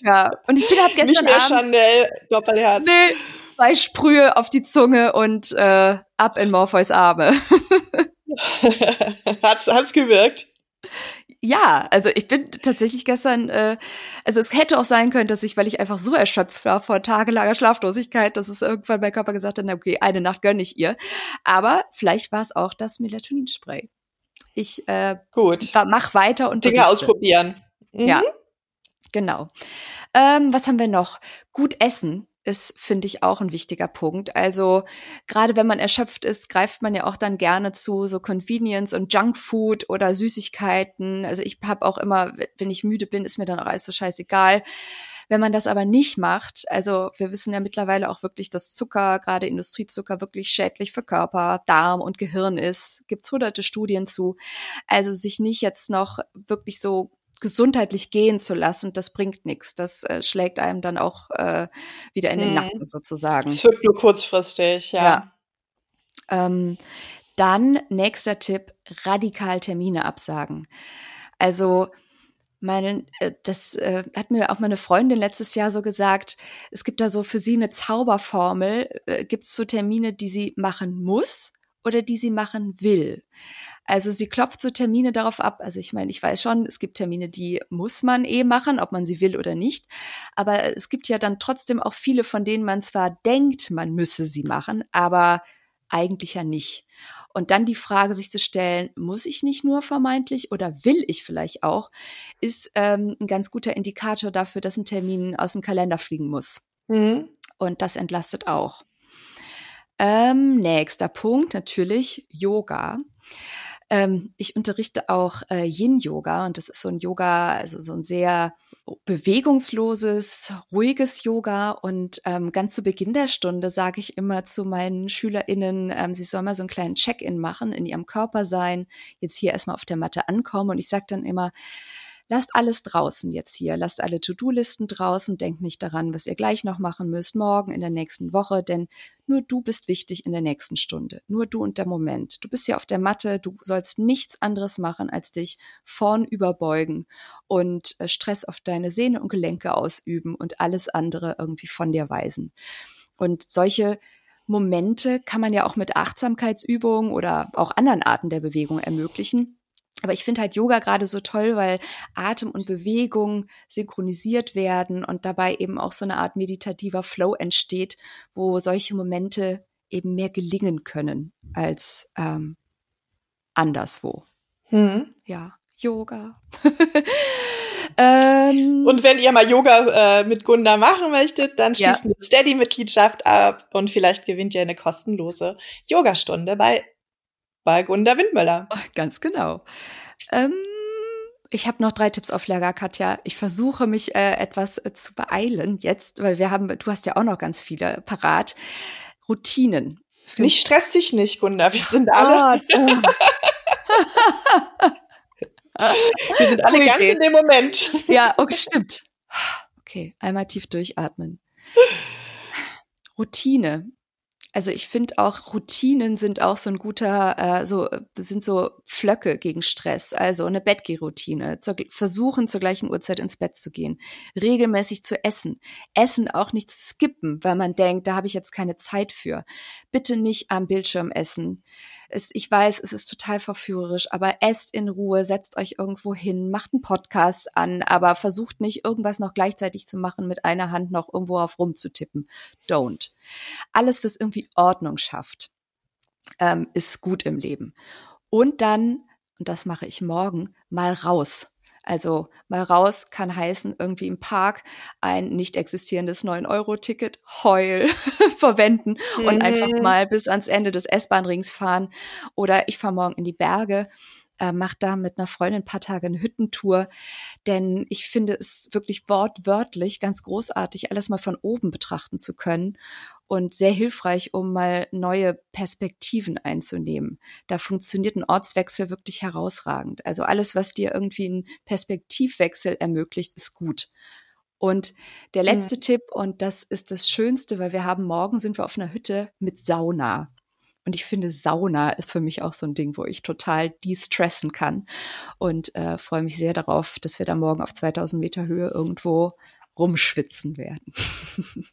Ja, und ich bin hab gestern Nicht mehr Abend, Chanel, Doppelherz. Nee, zwei Sprühe auf die Zunge und äh, ab in Morpheus Arme. hat's, hat's gewirkt? Ja, also ich bin tatsächlich gestern, äh, also es hätte auch sein können, dass ich, weil ich einfach so erschöpft war vor tagelanger Schlaflosigkeit, dass es irgendwann mein Körper gesagt hat, na okay, eine Nacht gönne ich ihr. Aber vielleicht war es auch das Melatoninspray. Ich äh, Gut. mach weiter und Dinge berichte. ausprobieren. Mhm. Ja, genau. Ähm, was haben wir noch? Gut essen ist, finde ich, auch ein wichtiger Punkt. Also gerade wenn man erschöpft ist, greift man ja auch dann gerne zu so Convenience und Junkfood oder Süßigkeiten. Also ich habe auch immer, wenn ich müde bin, ist mir dann auch alles so scheißegal. Wenn man das aber nicht macht, also wir wissen ja mittlerweile auch wirklich, dass Zucker, gerade Industriezucker, wirklich schädlich für Körper, Darm und Gehirn ist. Gibt's hunderte Studien zu. Also sich nicht jetzt noch wirklich so gesundheitlich gehen zu lassen, das bringt nichts. Das äh, schlägt einem dann auch äh, wieder in den hm. Nacken sozusagen. Es wirkt nur kurzfristig, ja. ja. Ähm, dann nächster Tipp, radikal Termine absagen. Also meine, äh, das äh, hat mir auch meine Freundin letztes Jahr so gesagt, es gibt da so für sie eine Zauberformel, äh, gibt es so Termine, die sie machen muss oder die sie machen will. Also sie klopft so Termine darauf ab. Also ich meine, ich weiß schon, es gibt Termine, die muss man eh machen, ob man sie will oder nicht. Aber es gibt ja dann trotzdem auch viele, von denen man zwar denkt, man müsse sie machen, aber eigentlich ja nicht. Und dann die Frage sich zu stellen, muss ich nicht nur vermeintlich oder will ich vielleicht auch, ist ähm, ein ganz guter Indikator dafür, dass ein Termin aus dem Kalender fliegen muss. Mhm. Und das entlastet auch. Ähm, nächster Punkt, natürlich Yoga. Ähm, ich unterrichte auch äh, Yin-Yoga und das ist so ein Yoga, also so ein sehr bewegungsloses, ruhiges Yoga. Und ähm, ganz zu Beginn der Stunde sage ich immer zu meinen SchülerInnen, ähm, sie sollen mal so einen kleinen Check-in machen, in ihrem Körper sein, jetzt hier erstmal auf der Matte ankommen. Und ich sage dann immer, lasst alles draußen jetzt hier, lasst alle To-Do-Listen draußen, denkt nicht daran, was ihr gleich noch machen müsst, morgen, in der nächsten Woche, denn nur du bist wichtig in der nächsten Stunde, nur du und der Moment. Du bist ja auf der Matte, du sollst nichts anderes machen, als dich vorn überbeugen und äh, Stress auf deine Sehne und Gelenke ausüben und alles andere irgendwie von dir weisen. Und solche Momente kann man ja auch mit Achtsamkeitsübungen oder auch anderen Arten der Bewegung ermöglichen aber ich finde halt Yoga gerade so toll, weil Atem und Bewegung synchronisiert werden und dabei eben auch so eine Art meditativer Flow entsteht, wo solche Momente eben mehr gelingen können als ähm, anderswo. Hm. Ja, Yoga. ähm, und wenn ihr mal Yoga äh, mit Gunda machen möchtet, dann schließt ja. eine Steady-Mitgliedschaft ab und vielleicht gewinnt ihr eine kostenlose Yogastunde bei bei Gunda Windmüller. Oh, ganz genau. Ähm, ich habe noch drei Tipps auf Lager, Katja. Ich versuche mich äh, etwas äh, zu beeilen jetzt, weil wir haben, du hast ja auch noch ganz viele parat. Routinen. Nicht stress dich nicht, Gunda. Wir sind alle. Oh, wir sind alle ganz in dem Moment. Ja, okay, stimmt. Okay, einmal tief durchatmen. Routine also ich finde auch Routinen sind auch so ein guter, äh, so sind so Flöcke gegen Stress. Also eine Bettgehroutine, zu, versuchen zur gleichen Uhrzeit ins Bett zu gehen, regelmäßig zu essen, Essen auch nicht zu skippen, weil man denkt, da habe ich jetzt keine Zeit für. Bitte nicht am Bildschirm essen. Es, ich weiß, es ist total verführerisch, aber esst in Ruhe, setzt euch irgendwo hin, macht einen Podcast an, aber versucht nicht irgendwas noch gleichzeitig zu machen, mit einer Hand noch irgendwo auf rumzutippen. Don't. Alles, was irgendwie Ordnung schafft, ähm, ist gut im Leben. Und dann, und das mache ich morgen, mal raus also mal raus kann heißen, irgendwie im Park ein nicht existierendes 9-Euro-Ticket heul verwenden mhm. und einfach mhm. mal bis ans Ende des S-Bahn-Rings fahren. Oder ich fahre morgen in die Berge äh, mache da mit einer Freundin ein paar Tage eine Hüttentour, denn ich finde es wirklich wortwörtlich ganz großartig, alles mal von oben betrachten zu können und sehr hilfreich, um mal neue Perspektiven einzunehmen. Da funktioniert ein Ortswechsel wirklich herausragend. Also alles, was dir irgendwie einen Perspektivwechsel ermöglicht, ist gut. Und der letzte mhm. Tipp, und das ist das Schönste, weil wir haben morgen sind wir auf einer Hütte mit Sauna. Und ich finde, Sauna ist für mich auch so ein Ding, wo ich total de-stressen kann. Und äh, freue mich sehr darauf, dass wir da morgen auf 2000 Meter Höhe irgendwo rumschwitzen werden.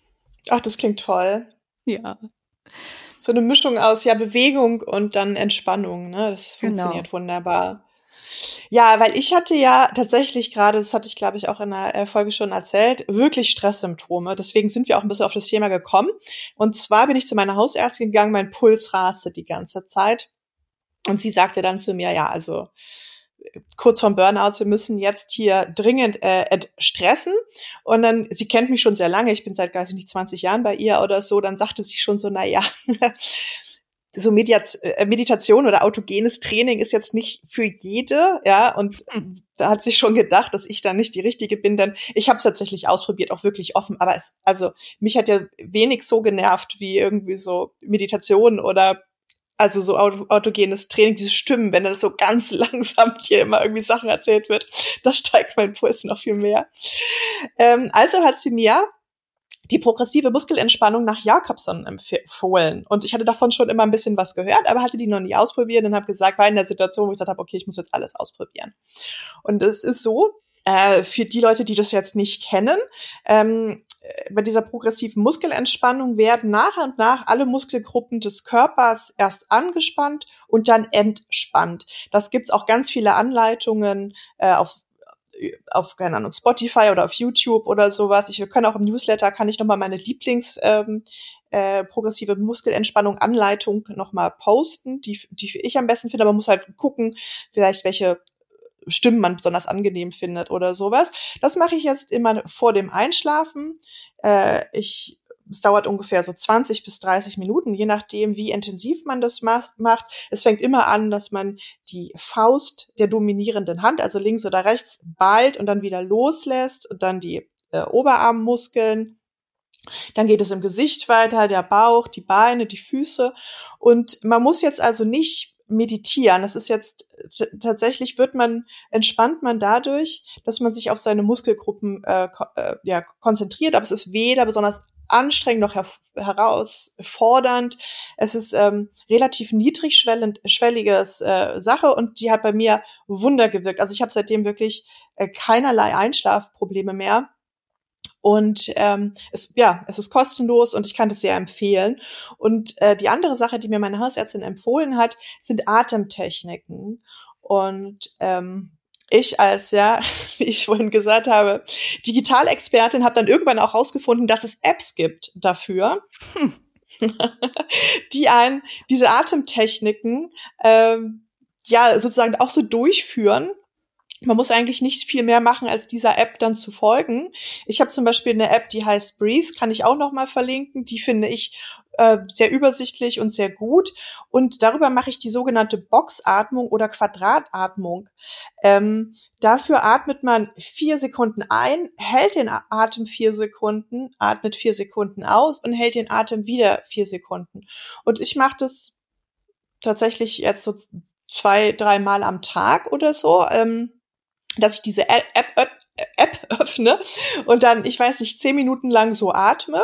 Ach, das klingt toll. Ja. So eine Mischung aus ja Bewegung und dann Entspannung, ne? Das genau. funktioniert genau. wunderbar. Ja, weil ich hatte ja tatsächlich gerade, das hatte ich glaube ich auch in der äh, Folge schon erzählt, wirklich Stresssymptome. Deswegen sind wir auch ein bisschen auf das Thema gekommen. Und zwar bin ich zu meiner Hausärztin gegangen, mein Puls raste die ganze Zeit. Und sie sagte dann zu mir, ja, also kurz vorm Burnout, wir müssen jetzt hier dringend äh, stressen. Und dann, sie kennt mich schon sehr lange, ich bin seit, weiß ich nicht, 20 Jahren bei ihr oder so, dann sagte sie schon so, na ja, so Mediat äh, Meditation oder autogenes Training ist jetzt nicht für jede, ja, und hm. da hat sich schon gedacht, dass ich da nicht die richtige bin, denn ich habe es tatsächlich ausprobiert, auch wirklich offen, aber es, also mich hat ja wenig so genervt wie irgendwie so Meditation oder also so autogenes Training, diese Stimmen, wenn das so ganz langsam dir immer irgendwie Sachen erzählt wird, da steigt mein Puls noch viel mehr. Ähm, also hat sie mir die progressive Muskelentspannung nach Jakobson empfohlen. Und ich hatte davon schon immer ein bisschen was gehört, aber hatte die noch nie ausprobiert und habe gesagt, war in der Situation, wo ich gesagt habe, okay, ich muss jetzt alles ausprobieren. Und es ist so, äh, für die Leute, die das jetzt nicht kennen, ähm, bei dieser progressiven Muskelentspannung werden nach und nach alle Muskelgruppen des Körpers erst angespannt und dann entspannt. Das gibt's auch ganz viele Anleitungen äh, auf auf, keine Ahnung, Spotify oder auf YouTube oder sowas. Ich kann auch im Newsletter, kann ich nochmal meine Lieblings ähm, äh, progressive Muskelentspannung Anleitung nochmal posten, die, die ich am besten finde, aber man muss halt gucken, vielleicht welche Stimmen man besonders angenehm findet oder sowas. Das mache ich jetzt immer vor dem Einschlafen. Äh, ich es dauert ungefähr so 20 bis 30 Minuten, je nachdem, wie intensiv man das macht. Es fängt immer an, dass man die Faust der dominierenden Hand, also links oder rechts, ballt und dann wieder loslässt und dann die äh, Oberarmmuskeln. Dann geht es im Gesicht weiter, der Bauch, die Beine, die Füße. Und man muss jetzt also nicht meditieren. Das ist jetzt tatsächlich wird man entspannt man dadurch, dass man sich auf seine Muskelgruppen äh, äh, ja, konzentriert, aber es ist weder besonders anstrengend noch her herausfordernd. Es ist ähm, relativ niedrigschwelliges äh, Sache und die hat bei mir Wunder gewirkt. Also ich habe seitdem wirklich äh, keinerlei Einschlafprobleme mehr. Und ähm, es, ja, es ist kostenlos und ich kann das sehr empfehlen. Und äh, die andere Sache, die mir meine Hausärztin empfohlen hat, sind Atemtechniken. Und ähm, ich als, ja, wie ich vorhin gesagt habe, Digitalexpertin habe dann irgendwann auch rausgefunden, dass es Apps gibt dafür. Hm. die einen diese Atemtechniken ähm, ja sozusagen auch so durchführen man muss eigentlich nicht viel mehr machen, als dieser App dann zu folgen. Ich habe zum Beispiel eine App, die heißt Breathe, kann ich auch noch mal verlinken. Die finde ich äh, sehr übersichtlich und sehr gut. Und darüber mache ich die sogenannte Boxatmung oder Quadratatmung. Ähm, dafür atmet man vier Sekunden ein, hält den Atem vier Sekunden, atmet vier Sekunden aus und hält den Atem wieder vier Sekunden. Und ich mache das tatsächlich jetzt so zwei, dreimal am Tag oder so. Ähm, dass ich diese App, App, öffne und dann, ich weiß nicht, zehn Minuten lang so atme.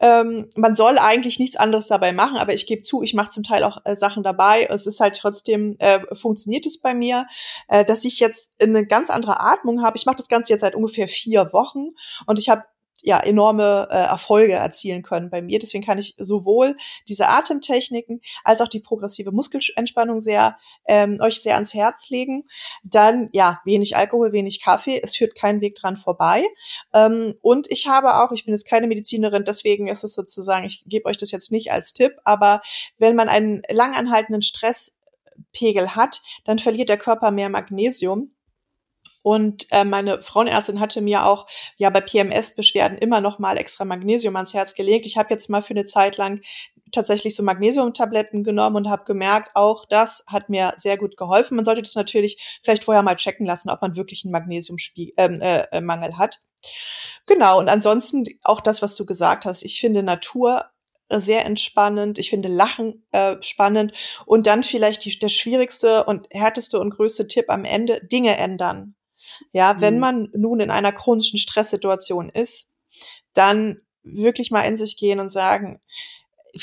Ähm, man soll eigentlich nichts anderes dabei machen, aber ich gebe zu, ich mache zum Teil auch äh, Sachen dabei. Es ist halt trotzdem, äh, funktioniert es bei mir, äh, dass ich jetzt eine ganz andere Atmung habe. Ich mache das Ganze jetzt seit ungefähr vier Wochen und ich habe ja enorme äh, Erfolge erzielen können bei mir. Deswegen kann ich sowohl diese Atemtechniken als auch die progressive Muskelentspannung sehr ähm, euch sehr ans Herz legen. Dann ja wenig Alkohol, wenig Kaffee. Es führt kein Weg dran vorbei. Ähm, und ich habe auch, ich bin jetzt keine Medizinerin, deswegen ist es sozusagen, ich gebe euch das jetzt nicht als Tipp, aber wenn man einen langanhaltenden Stresspegel hat, dann verliert der Körper mehr Magnesium. Und äh, meine Frauenärztin hatte mir auch ja bei PMS-Beschwerden immer noch mal extra Magnesium ans Herz gelegt. Ich habe jetzt mal für eine Zeit lang tatsächlich so Magnesiumtabletten genommen und habe gemerkt, auch das hat mir sehr gut geholfen. Man sollte das natürlich vielleicht vorher mal checken lassen, ob man wirklich einen Magnesiummangel ähm, äh, äh, hat. Genau, und ansonsten auch das, was du gesagt hast. Ich finde Natur sehr entspannend. Ich finde Lachen äh, spannend. Und dann vielleicht die, der schwierigste und härteste und größte Tipp am Ende, Dinge ändern. Ja, wenn mhm. man nun in einer chronischen Stresssituation ist, dann wirklich mal in sich gehen und sagen,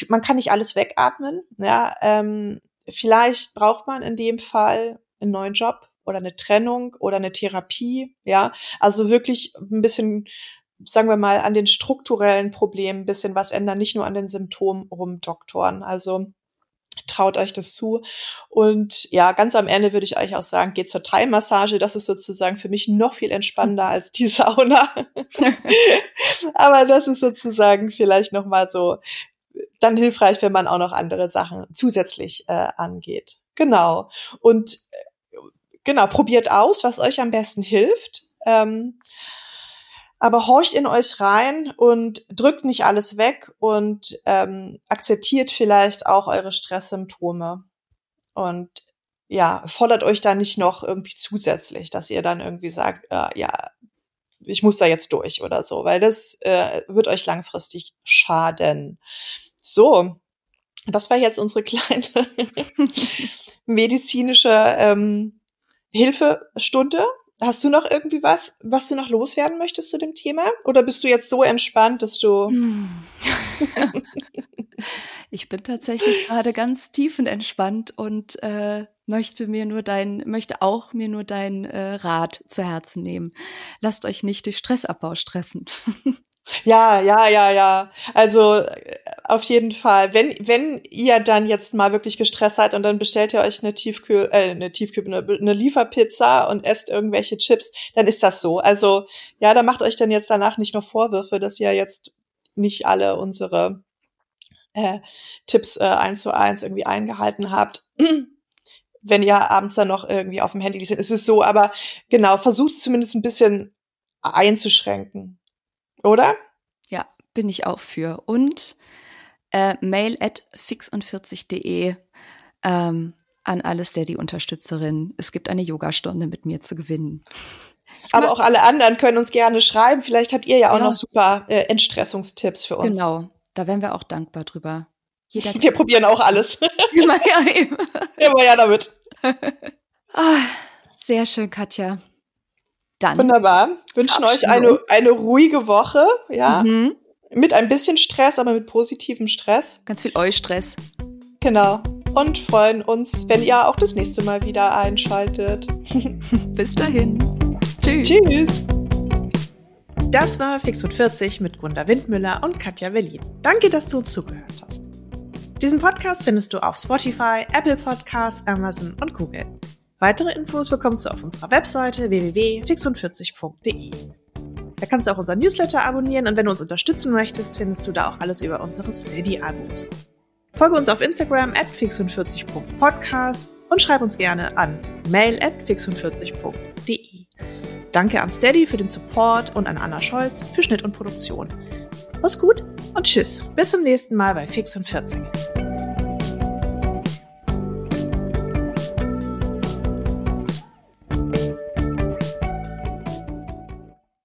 man kann nicht alles wegatmen. Ja, ähm, vielleicht braucht man in dem Fall einen neuen Job oder eine Trennung oder eine Therapie. Ja, also wirklich ein bisschen sagen wir mal, an den strukturellen Problemen ein bisschen was ändern, nicht nur an den Symptomen rumdoktoren. Also traut euch das zu. Und ja, ganz am Ende würde ich euch auch sagen, geht zur Thai-Massage. Das ist sozusagen für mich noch viel entspannender als die Sauna. Aber das ist sozusagen vielleicht noch mal so dann hilfreich, wenn man auch noch andere Sachen zusätzlich äh, angeht. Genau. Und äh, genau, probiert aus, was euch am besten hilft. Ähm, aber horcht in euch rein und drückt nicht alles weg und ähm, akzeptiert vielleicht auch eure Stresssymptome. Und ja, fordert euch da nicht noch irgendwie zusätzlich, dass ihr dann irgendwie sagt, äh, ja, ich muss da jetzt durch oder so, weil das äh, wird euch langfristig schaden. So, das war jetzt unsere kleine medizinische ähm, Hilfestunde. Hast du noch irgendwie was, was du noch loswerden möchtest zu dem Thema? Oder bist du jetzt so entspannt, dass du. Hm. ich bin tatsächlich gerade ganz tiefenentspannt und äh, möchte mir nur dein, möchte auch mir nur dein äh, Rat zu Herzen nehmen. Lasst euch nicht durch Stressabbau stressen. Ja, ja, ja, ja. Also äh, auf jeden Fall. Wenn wenn ihr dann jetzt mal wirklich gestresst seid und dann bestellt ihr euch eine Tiefkühl, äh, eine Tiefkühl, eine, eine Lieferpizza und esst irgendwelche Chips, dann ist das so. Also ja, da macht euch dann jetzt danach nicht noch Vorwürfe, dass ihr jetzt nicht alle unsere äh, Tipps äh, eins zu eins irgendwie eingehalten habt. Wenn ihr abends dann noch irgendwie auf dem Handy seid, ist es so. Aber genau, versucht zumindest ein bisschen einzuschränken oder? Ja, bin ich auch für. Und äh, mail at fixund40.de ähm, an alle Steady-Unterstützerinnen. Es gibt eine Yogastunde mit mir zu gewinnen. Ich Aber auch alle anderen können uns gerne schreiben. Vielleicht habt ihr ja auch ja. noch super äh, Entstressungstipps für uns. Genau, da wären wir auch dankbar drüber. Jeder wir probieren auch alles. Immer ja, eben. Immer ja damit. oh, sehr schön, Katja. Dann Wunderbar. Wünschen euch eine, eine ruhige Woche, ja. Mhm. Mit ein bisschen Stress, aber mit positivem Stress. Ganz viel Eustress. Genau. Und freuen uns, wenn ihr auch das nächste Mal wieder einschaltet. Bis dahin. Tschüss. Tschüss. Das war Fix und 40 mit Gunda Windmüller und Katja Berlin. Danke, dass du uns zugehört hast. Diesen Podcast findest du auf Spotify, Apple Podcasts, Amazon und Google. Weitere Infos bekommst du auf unserer Webseite www.fixund40.de. Da kannst du auch unseren Newsletter abonnieren und wenn du uns unterstützen möchtest, findest du da auch alles über unsere Steady-Abos. Folge uns auf Instagram at fixund40.podcast und schreib uns gerne an mail at fixund40.de. Danke an Steady für den Support und an Anna Scholz für Schnitt und Produktion. Mach's gut und tschüss. Bis zum nächsten Mal bei Fix und 40.